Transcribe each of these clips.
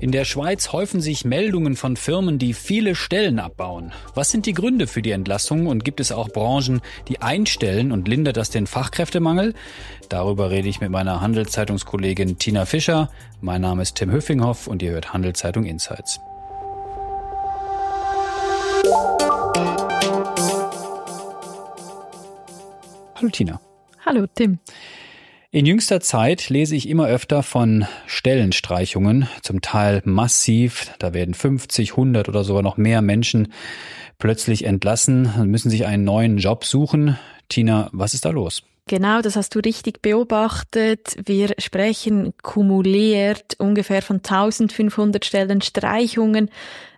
In der Schweiz häufen sich Meldungen von Firmen, die viele Stellen abbauen. Was sind die Gründe für die Entlassung und gibt es auch Branchen, die einstellen und lindert das den Fachkräftemangel? Darüber rede ich mit meiner Handelszeitungskollegin Tina Fischer. Mein Name ist Tim Höffinghoff und ihr hört Handelszeitung Insights. Hallo Tina. Hallo Tim. In jüngster Zeit lese ich immer öfter von Stellenstreichungen, zum Teil massiv. Da werden 50, 100 oder sogar noch mehr Menschen plötzlich entlassen und müssen sich einen neuen Job suchen. Tina, was ist da los? Genau, das hast du richtig beobachtet. Wir sprechen kumuliert ungefähr von 1500 Stellenstreichungen.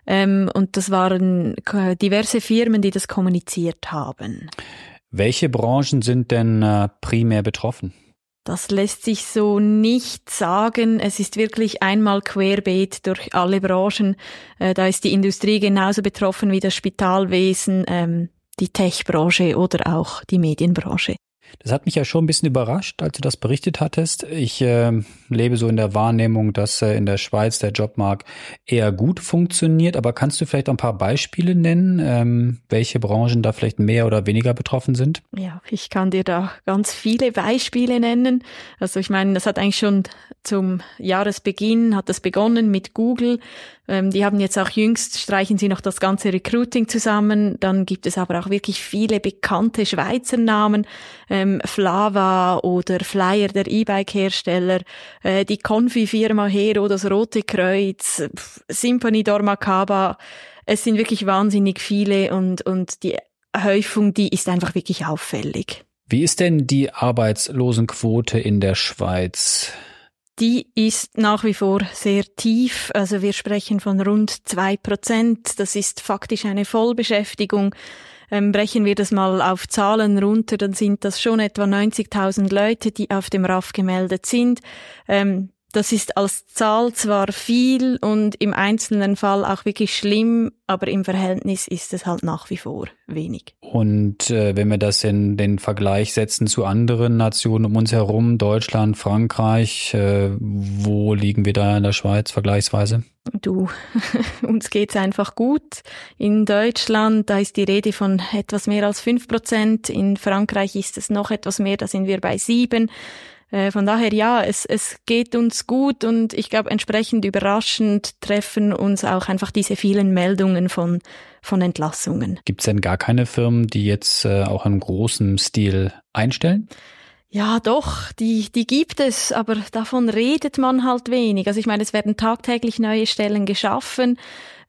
Ähm, und das waren diverse Firmen, die das kommuniziert haben. Welche Branchen sind denn äh, primär betroffen? Das lässt sich so nicht sagen. Es ist wirklich einmal querbeet durch alle Branchen. Äh, da ist die Industrie genauso betroffen wie das Spitalwesen, ähm, die Tech-Branche oder auch die Medienbranche. Das hat mich ja schon ein bisschen überrascht, als du das berichtet hattest. Ich äh, lebe so in der Wahrnehmung, dass äh, in der Schweiz der Jobmarkt eher gut funktioniert. Aber kannst du vielleicht ein paar Beispiele nennen, ähm, welche Branchen da vielleicht mehr oder weniger betroffen sind? Ja, ich kann dir da ganz viele Beispiele nennen. Also ich meine, das hat eigentlich schon zum Jahresbeginn hat das begonnen mit Google. Ähm, die haben jetzt auch jüngst, streichen sie noch das ganze Recruiting zusammen. Dann gibt es aber auch wirklich viele bekannte Schweizer Namen. Ähm, Flava oder Flyer, der E-Bike-Hersteller, äh, die Confi-Firma Hero, das Rote Kreuz, Symphony Dormakaba. Es sind wirklich wahnsinnig viele und, und die Häufung, die ist einfach wirklich auffällig. Wie ist denn die Arbeitslosenquote in der Schweiz? Die ist nach wie vor sehr tief. Also wir sprechen von rund zwei Prozent. Das ist faktisch eine Vollbeschäftigung. Ähm, brechen wir das mal auf Zahlen runter, dann sind das schon etwa 90.000 Leute, die auf dem RAF gemeldet sind. Ähm, das ist als Zahl zwar viel und im einzelnen Fall auch wirklich schlimm, aber im Verhältnis ist es halt nach wie vor wenig. Und äh, wenn wir das in den Vergleich setzen zu anderen Nationen um uns herum, Deutschland, Frankreich, äh, wo liegen wir da in der Schweiz vergleichsweise? Du, uns geht's einfach gut. In Deutschland, da ist die Rede von etwas mehr als fünf Prozent. In Frankreich ist es noch etwas mehr, da sind wir bei sieben. Äh, von daher ja, es, es geht uns gut und ich glaube entsprechend überraschend treffen uns auch einfach diese vielen Meldungen von, von Entlassungen. Gibt es denn gar keine Firmen, die jetzt äh, auch in großem Stil einstellen? Ja, doch, die, die gibt es, aber davon redet man halt wenig. Also ich meine, es werden tagtäglich neue Stellen geschaffen,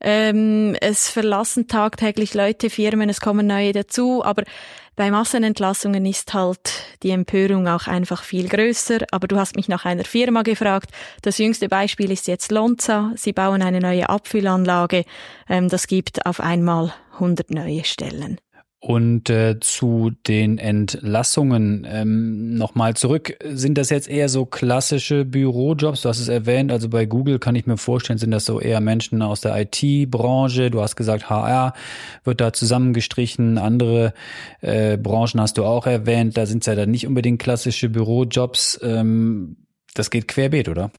ähm, es verlassen tagtäglich Leute, Firmen, es kommen neue dazu, aber bei Massenentlassungen ist halt die Empörung auch einfach viel größer. Aber du hast mich nach einer Firma gefragt. Das jüngste Beispiel ist jetzt Lonza. Sie bauen eine neue Abfüllanlage. Ähm, das gibt auf einmal 100 neue Stellen. Und äh, zu den Entlassungen ähm, nochmal zurück. Sind das jetzt eher so klassische Bürojobs? Du hast es erwähnt, also bei Google kann ich mir vorstellen, sind das so eher Menschen aus der IT-Branche. Du hast gesagt, HR wird da zusammengestrichen. Andere äh, Branchen hast du auch erwähnt. Da sind es ja dann nicht unbedingt klassische Bürojobs. Ähm, das geht querbeet, oder?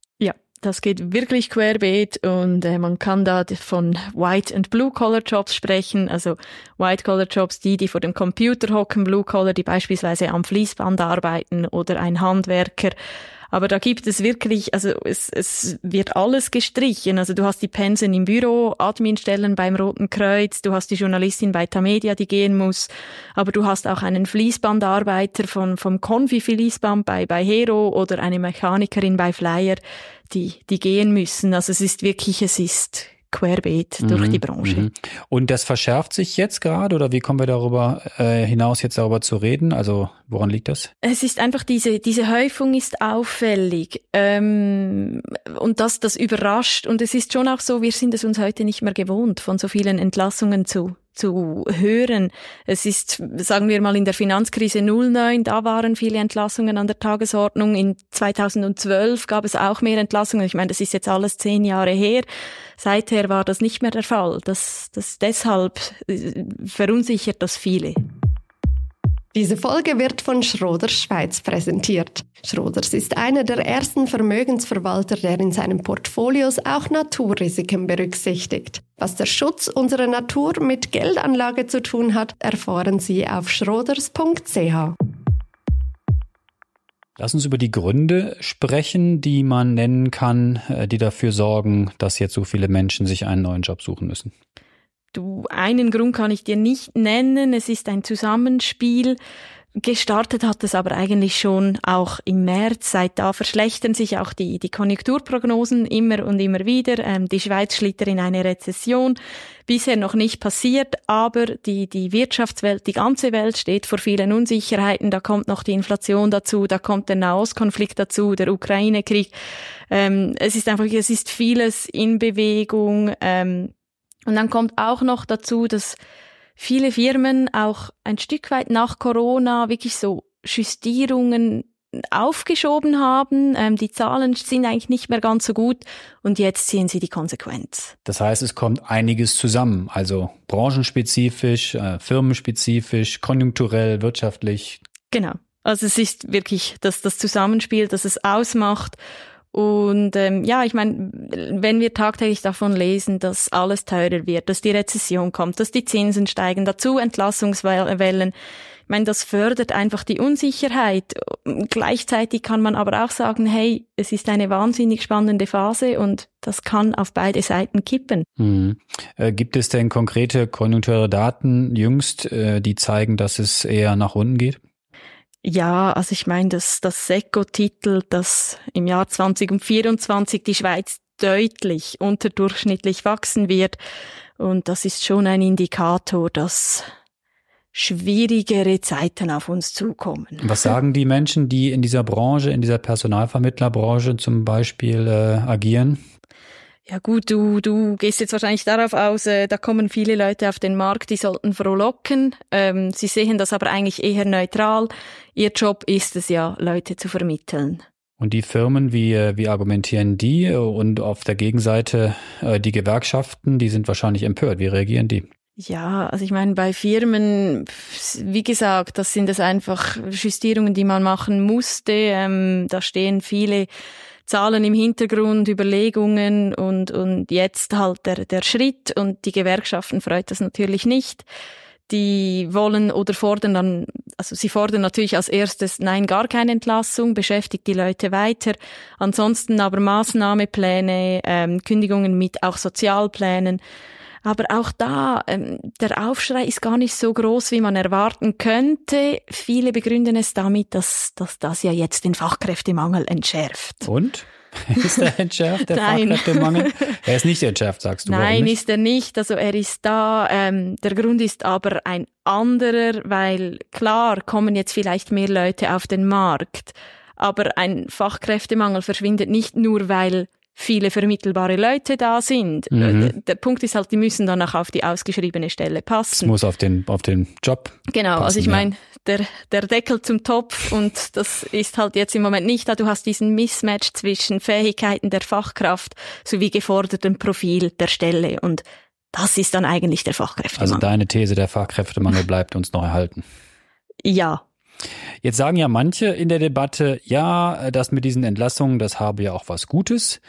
Das geht wirklich querbeet und äh, man kann da von White and Blue Collar Jobs sprechen. Also White Collar Jobs, die, die vor dem Computer hocken, Blue Collar, die beispielsweise am Fließband arbeiten oder ein Handwerker. Aber da gibt es wirklich, also es, es wird alles gestrichen. Also du hast die Pensen im Büro, Adminstellen beim Roten Kreuz, du hast die Journalistin bei Tamedia, die gehen muss, aber du hast auch einen Fließbandarbeiter von, vom Konfi-Fließband bei, bei Hero oder eine Mechanikerin bei Flyer, die, die gehen müssen. Also es ist wirklich, es ist querbeet mhm, durch die Branche. Mhm. Und das verschärft sich jetzt gerade oder wie kommen wir darüber äh, hinaus jetzt darüber zu reden? Also woran liegt das? Es ist einfach diese diese Häufung ist auffällig ähm, und das das überrascht und es ist schon auch so, wir sind es uns heute nicht mehr gewohnt, von so vielen Entlassungen zu zu hören. Es ist, sagen wir mal, in der Finanzkrise 09, da waren viele Entlassungen an der Tagesordnung. In 2012 gab es auch mehr Entlassungen. Ich meine, das ist jetzt alles zehn Jahre her. Seither war das nicht mehr der Fall. Das, das deshalb äh, verunsichert das viele. Diese Folge wird von Schroders Schweiz präsentiert. Schroders ist einer der ersten Vermögensverwalter, der in seinen Portfolios auch Naturrisiken berücksichtigt. Was der Schutz unserer Natur mit Geldanlage zu tun hat, erfahren Sie auf schroders.ch. Lass uns über die Gründe sprechen, die man nennen kann, äh, die dafür sorgen, dass jetzt so viele Menschen sich einen neuen Job suchen müssen. Du, einen Grund kann ich dir nicht nennen. Es ist ein Zusammenspiel. Gestartet hat es aber eigentlich schon auch im März. Seit da verschlechtern sich auch die, die Konjunkturprognosen immer und immer wieder. Ähm, die Schweiz schlittert in eine Rezession. Bisher noch nicht passiert, aber die, die Wirtschaftswelt, die ganze Welt steht vor vielen Unsicherheiten. Da kommt noch die Inflation dazu, da kommt der Nahostkonflikt dazu, der Ukraine-Krieg. Ähm, es ist einfach, es ist vieles in Bewegung. Ähm, und dann kommt auch noch dazu, dass viele Firmen auch ein Stück weit nach Corona wirklich so Justierungen aufgeschoben haben. Ähm, die Zahlen sind eigentlich nicht mehr ganz so gut und jetzt ziehen sie die Konsequenz. Das heißt, es kommt einiges zusammen, also branchenspezifisch, äh, firmenspezifisch, konjunkturell, wirtschaftlich. Genau. Also es ist wirklich das, das Zusammenspiel, das es ausmacht. Und ähm, ja, ich meine, wenn wir tagtäglich davon lesen, dass alles teurer wird, dass die Rezession kommt, dass die Zinsen steigen, dazu Entlassungswellen, ich meine, das fördert einfach die Unsicherheit. Gleichzeitig kann man aber auch sagen, hey, es ist eine wahnsinnig spannende Phase und das kann auf beide Seiten kippen. Äh, gibt es denn konkrete konjunkturelle Daten jüngst, äh, die zeigen, dass es eher nach unten geht? Ja, also ich meine, das, das SECO titelt, im Jahr 2024 die Schweiz deutlich unterdurchschnittlich wachsen wird. Und das ist schon ein Indikator, dass schwierigere Zeiten auf uns zukommen. Was sagen die Menschen, die in dieser Branche, in dieser Personalvermittlerbranche zum Beispiel äh, agieren? Ja gut, du, du gehst jetzt wahrscheinlich darauf aus, äh, da kommen viele Leute auf den Markt, die sollten frohlocken. Ähm, sie sehen das aber eigentlich eher neutral. Ihr Job ist es ja, Leute zu vermitteln. Und die Firmen, wie, äh, wie argumentieren die? Und auf der Gegenseite äh, die Gewerkschaften, die sind wahrscheinlich empört. Wie reagieren die? Ja, also ich meine, bei Firmen, wie gesagt, das sind es einfach Justierungen, die man machen musste. Ähm, da stehen viele Zahlen im Hintergrund, Überlegungen und, und jetzt halt der, der Schritt und die Gewerkschaften freut das natürlich nicht. Die wollen oder fordern dann, also sie fordern natürlich als erstes, nein, gar keine Entlassung, beschäftigt die Leute weiter. Ansonsten aber Maßnahmepläne, ähm, Kündigungen mit auch Sozialplänen. Aber auch da, ähm, der Aufschrei ist gar nicht so groß, wie man erwarten könnte. Viele begründen es damit, dass, dass das ja jetzt den Fachkräftemangel entschärft. Und? Ist er entschärft, der Nein. Fachkräftemangel? Er ist nicht entschärft, sagst du. Nein, ist er nicht. Also er ist da. Ähm, der Grund ist aber ein anderer, weil klar kommen jetzt vielleicht mehr Leute auf den Markt. Aber ein Fachkräftemangel verschwindet nicht nur, weil viele vermittelbare Leute da sind. Mhm. Der Punkt ist halt, die müssen dann auch auf die ausgeschriebene Stelle passen. Es muss auf den, auf den Job. Genau, passen, also ich ja. meine, der, der Deckel zum Topf und das ist halt jetzt im Moment nicht da. Du hast diesen Mismatch zwischen Fähigkeiten der Fachkraft sowie gefordertem Profil der Stelle und das ist dann eigentlich der Fachkräftemangel. Also deine These, der Fachkräftemangel bleibt uns noch erhalten. Ja, Jetzt sagen ja manche in der Debatte, ja, das mit diesen Entlassungen, das habe ja auch was Gutes,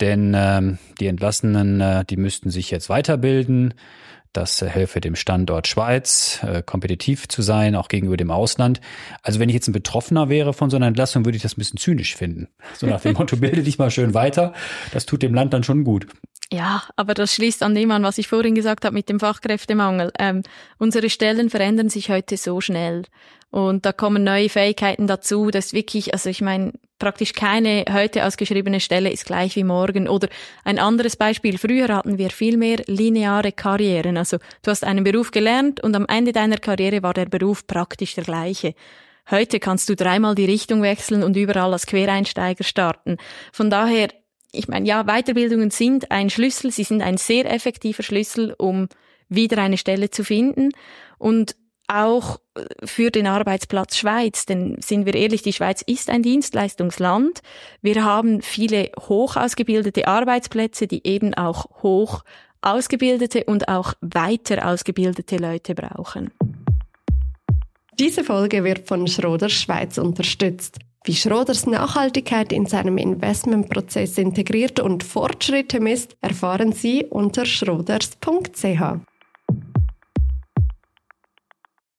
denn ähm, die Entlassenen, äh, die müssten sich jetzt weiterbilden. Das äh, helfe dem Standort Schweiz, äh, kompetitiv zu sein, auch gegenüber dem Ausland. Also wenn ich jetzt ein Betroffener wäre von so einer Entlassung, würde ich das ein bisschen zynisch finden. So nach dem Motto, bilde dich mal schön weiter. Das tut dem Land dann schon gut. Ja, aber das schließt an dem an, was ich vorhin gesagt habe mit dem Fachkräftemangel. Ähm, unsere Stellen verändern sich heute so schnell. Und da kommen neue Fähigkeiten dazu, dass wirklich, also ich meine, praktisch keine heute ausgeschriebene Stelle ist gleich wie morgen. Oder ein anderes Beispiel, früher hatten wir viel mehr lineare Karrieren. Also du hast einen Beruf gelernt und am Ende deiner Karriere war der Beruf praktisch der gleiche. Heute kannst du dreimal die Richtung wechseln und überall als Quereinsteiger starten. Von daher, ich meine, ja, Weiterbildungen sind ein Schlüssel, sie sind ein sehr effektiver Schlüssel, um wieder eine Stelle zu finden. Und auch äh, für den Arbeitsplatz Schweiz. Denn sind wir ehrlich, die Schweiz ist ein Dienstleistungsland. Wir haben viele hoch ausgebildete Arbeitsplätze, die eben auch hoch ausgebildete und auch weiter ausgebildete Leute brauchen. Diese Folge wird von Schroders Schweiz unterstützt. Wie Schroders Nachhaltigkeit in seinem Investmentprozess integriert und Fortschritte misst, erfahren Sie unter schroders.ch.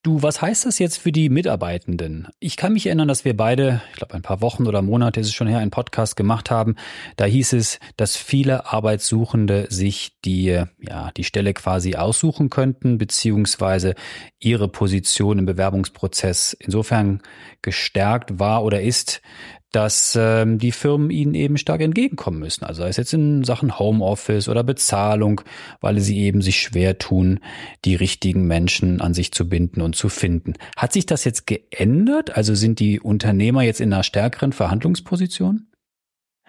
Du, was heißt das jetzt für die Mitarbeitenden? Ich kann mich erinnern, dass wir beide, ich glaube ein paar Wochen oder Monate ist es schon her, einen Podcast gemacht haben. Da hieß es, dass viele Arbeitssuchende sich die, ja, die Stelle quasi aussuchen könnten, beziehungsweise ihre Position im Bewerbungsprozess insofern gestärkt war oder ist, dass ähm, die Firmen ihnen eben stark entgegenkommen müssen. Also sei es jetzt in Sachen Homeoffice oder Bezahlung, weil sie eben sich schwer tun, die richtigen Menschen an sich zu binden und zu finden. Hat sich das jetzt geändert? Also sind die Unternehmer jetzt in einer stärkeren Verhandlungsposition?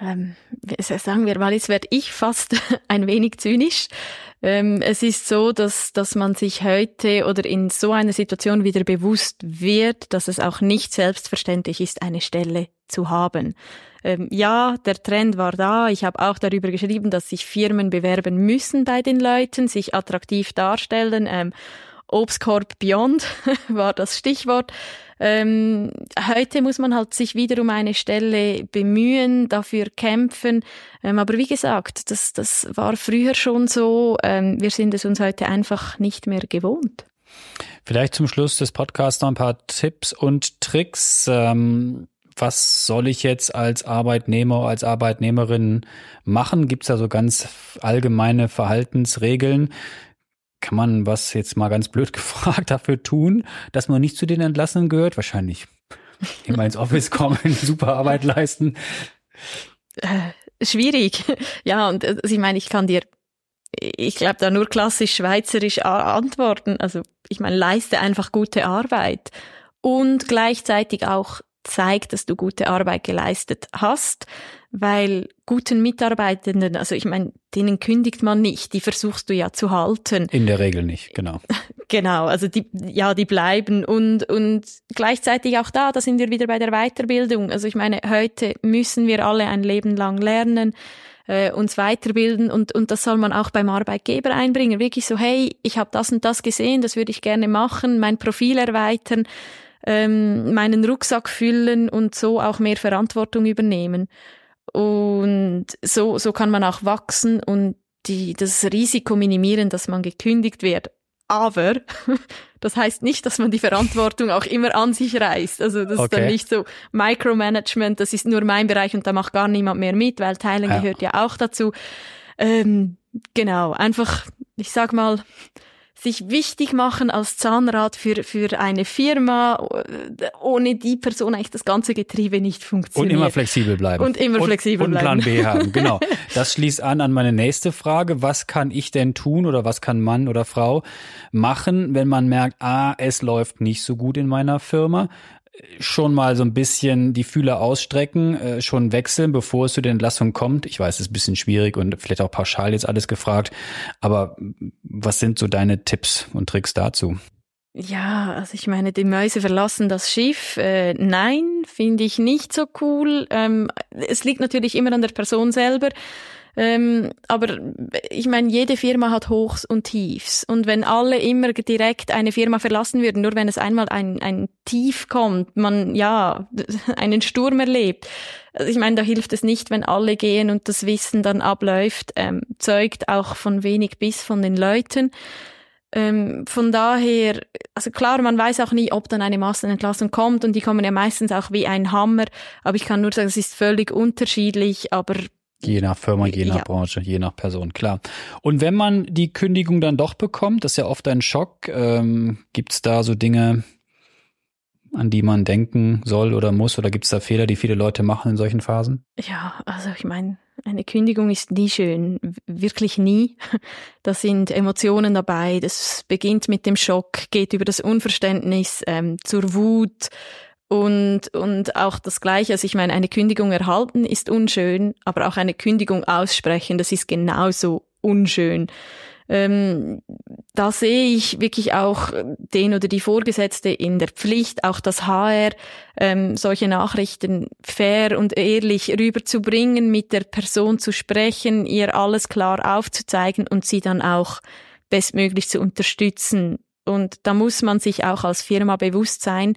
Ähm, sagen wir mal, jetzt werde ich fast ein wenig zynisch. Ähm, es ist so, dass, dass man sich heute oder in so einer Situation wieder bewusst wird, dass es auch nicht selbstverständlich ist, eine Stelle zu haben. Ähm, ja, der Trend war da. Ich habe auch darüber geschrieben, dass sich Firmen bewerben müssen bei den Leuten, sich attraktiv darstellen. Ähm, Obstkorb Beyond war das Stichwort. Ähm, heute muss man halt sich wieder um eine Stelle bemühen, dafür kämpfen. Ähm, aber wie gesagt, das, das war früher schon so. Ähm, wir sind es uns heute einfach nicht mehr gewohnt. Vielleicht zum Schluss des Podcasts noch ein paar Tipps und Tricks. Ähm was soll ich jetzt als Arbeitnehmer, als Arbeitnehmerin machen? Gibt es da so ganz allgemeine Verhaltensregeln? Kann man was jetzt mal ganz blöd gefragt dafür tun, dass man nicht zu den Entlassenen gehört? Wahrscheinlich immer ins Office kommen, super Arbeit leisten. Äh, schwierig. Ja, und also ich meine, ich kann dir, ich glaube, da nur klassisch schweizerisch antworten. Also ich meine, leiste einfach gute Arbeit und gleichzeitig auch zeigt, dass du gute Arbeit geleistet hast, weil guten Mitarbeitenden, also ich meine, denen kündigt man nicht, die versuchst du ja zu halten. In der Regel nicht, genau. Genau, also die, ja, die bleiben und, und gleichzeitig auch da, da sind wir wieder bei der Weiterbildung. Also ich meine, heute müssen wir alle ein Leben lang lernen, äh, uns weiterbilden und, und das soll man auch beim Arbeitgeber einbringen. Wirklich so, hey, ich habe das und das gesehen, das würde ich gerne machen, mein Profil erweitern ähm, meinen Rucksack füllen und so auch mehr Verantwortung übernehmen. Und so, so kann man auch wachsen und die, das Risiko minimieren, dass man gekündigt wird. Aber das heißt nicht, dass man die Verantwortung auch immer an sich reißt. Also das okay. ist dann nicht so Micromanagement, das ist nur mein Bereich und da macht gar niemand mehr mit, weil Teilen ja. gehört ja auch dazu. Ähm, genau, einfach, ich sag mal, sich wichtig machen als Zahnrad für, für eine Firma, ohne die Person eigentlich das ganze Getriebe nicht funktioniert. Und immer flexibel bleiben. Und immer flexibel und, bleiben. Und Plan B haben, genau. Das schließt an an meine nächste Frage. Was kann ich denn tun oder was kann Mann oder Frau machen, wenn man merkt, ah, es läuft nicht so gut in meiner Firma? Schon mal so ein bisschen die Fühler ausstrecken, äh, schon wechseln, bevor es zu der Entlassung kommt? Ich weiß, es ist ein bisschen schwierig und vielleicht auch pauschal jetzt alles gefragt, aber was sind so deine Tipps und Tricks dazu? Ja, also ich meine, die Mäuse verlassen das Schiff. Äh, nein, finde ich nicht so cool. Ähm, es liegt natürlich immer an der Person selber. Ähm, aber ich meine, jede Firma hat Hochs und Tiefs. Und wenn alle immer direkt eine Firma verlassen würden, nur wenn es einmal ein, ein Tief kommt, man ja einen Sturm erlebt. Also ich meine, da hilft es nicht, wenn alle gehen und das Wissen dann abläuft, ähm, zeugt auch von wenig Biss von den Leuten. Ähm, von daher, also klar, man weiß auch nie, ob dann eine Massenentlassung kommt und die kommen ja meistens auch wie ein Hammer. Aber ich kann nur sagen, es ist völlig unterschiedlich, aber Je nach Firma, je nach ja. Branche, je nach Person, klar. Und wenn man die Kündigung dann doch bekommt, das ist ja oft ein Schock, ähm, gibt es da so Dinge, an die man denken soll oder muss? Oder gibt es da Fehler, die viele Leute machen in solchen Phasen? Ja, also ich meine, eine Kündigung ist nie schön, wirklich nie. Da sind Emotionen dabei. Das beginnt mit dem Schock, geht über das Unverständnis ähm, zur Wut, und, und auch das Gleiche, also ich meine, eine Kündigung erhalten ist unschön, aber auch eine Kündigung aussprechen, das ist genauso unschön. Ähm, da sehe ich wirklich auch den oder die Vorgesetzte in der Pflicht, auch das HR, ähm, solche Nachrichten fair und ehrlich rüberzubringen, mit der Person zu sprechen, ihr alles klar aufzuzeigen und sie dann auch bestmöglich zu unterstützen Und da muss man sich auch als Firma bewusst sein,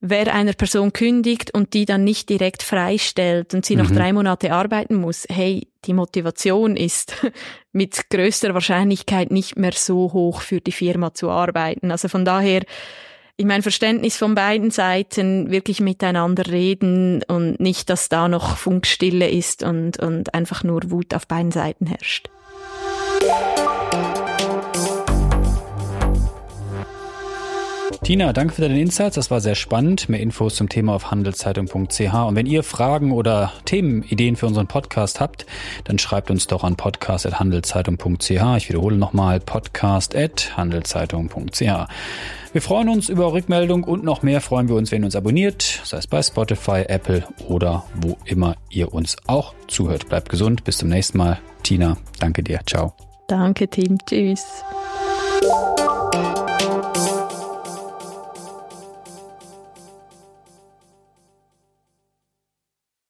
wer einer Person kündigt und die dann nicht direkt freistellt und sie mhm. noch drei Monate arbeiten muss, hey, die Motivation ist mit größter Wahrscheinlichkeit nicht mehr so hoch für die Firma zu arbeiten. Also von daher, ich mein Verständnis von beiden Seiten, wirklich miteinander reden und nicht, dass da noch Funkstille ist und, und einfach nur Wut auf beiden Seiten herrscht. Tina, danke für deine Insights. Das war sehr spannend. Mehr Infos zum Thema auf handelszeitung.ch. Und wenn ihr Fragen oder Themenideen für unseren Podcast habt, dann schreibt uns doch an podcast.handelszeitung.ch. Ich wiederhole nochmal podcast.handelszeitung.ch. Wir freuen uns über Rückmeldung und noch mehr freuen wir uns, wenn ihr uns abonniert, sei es bei Spotify, Apple oder wo immer ihr uns auch zuhört. Bleibt gesund, bis zum nächsten Mal. Tina, danke dir. Ciao. Danke, Team. Tschüss.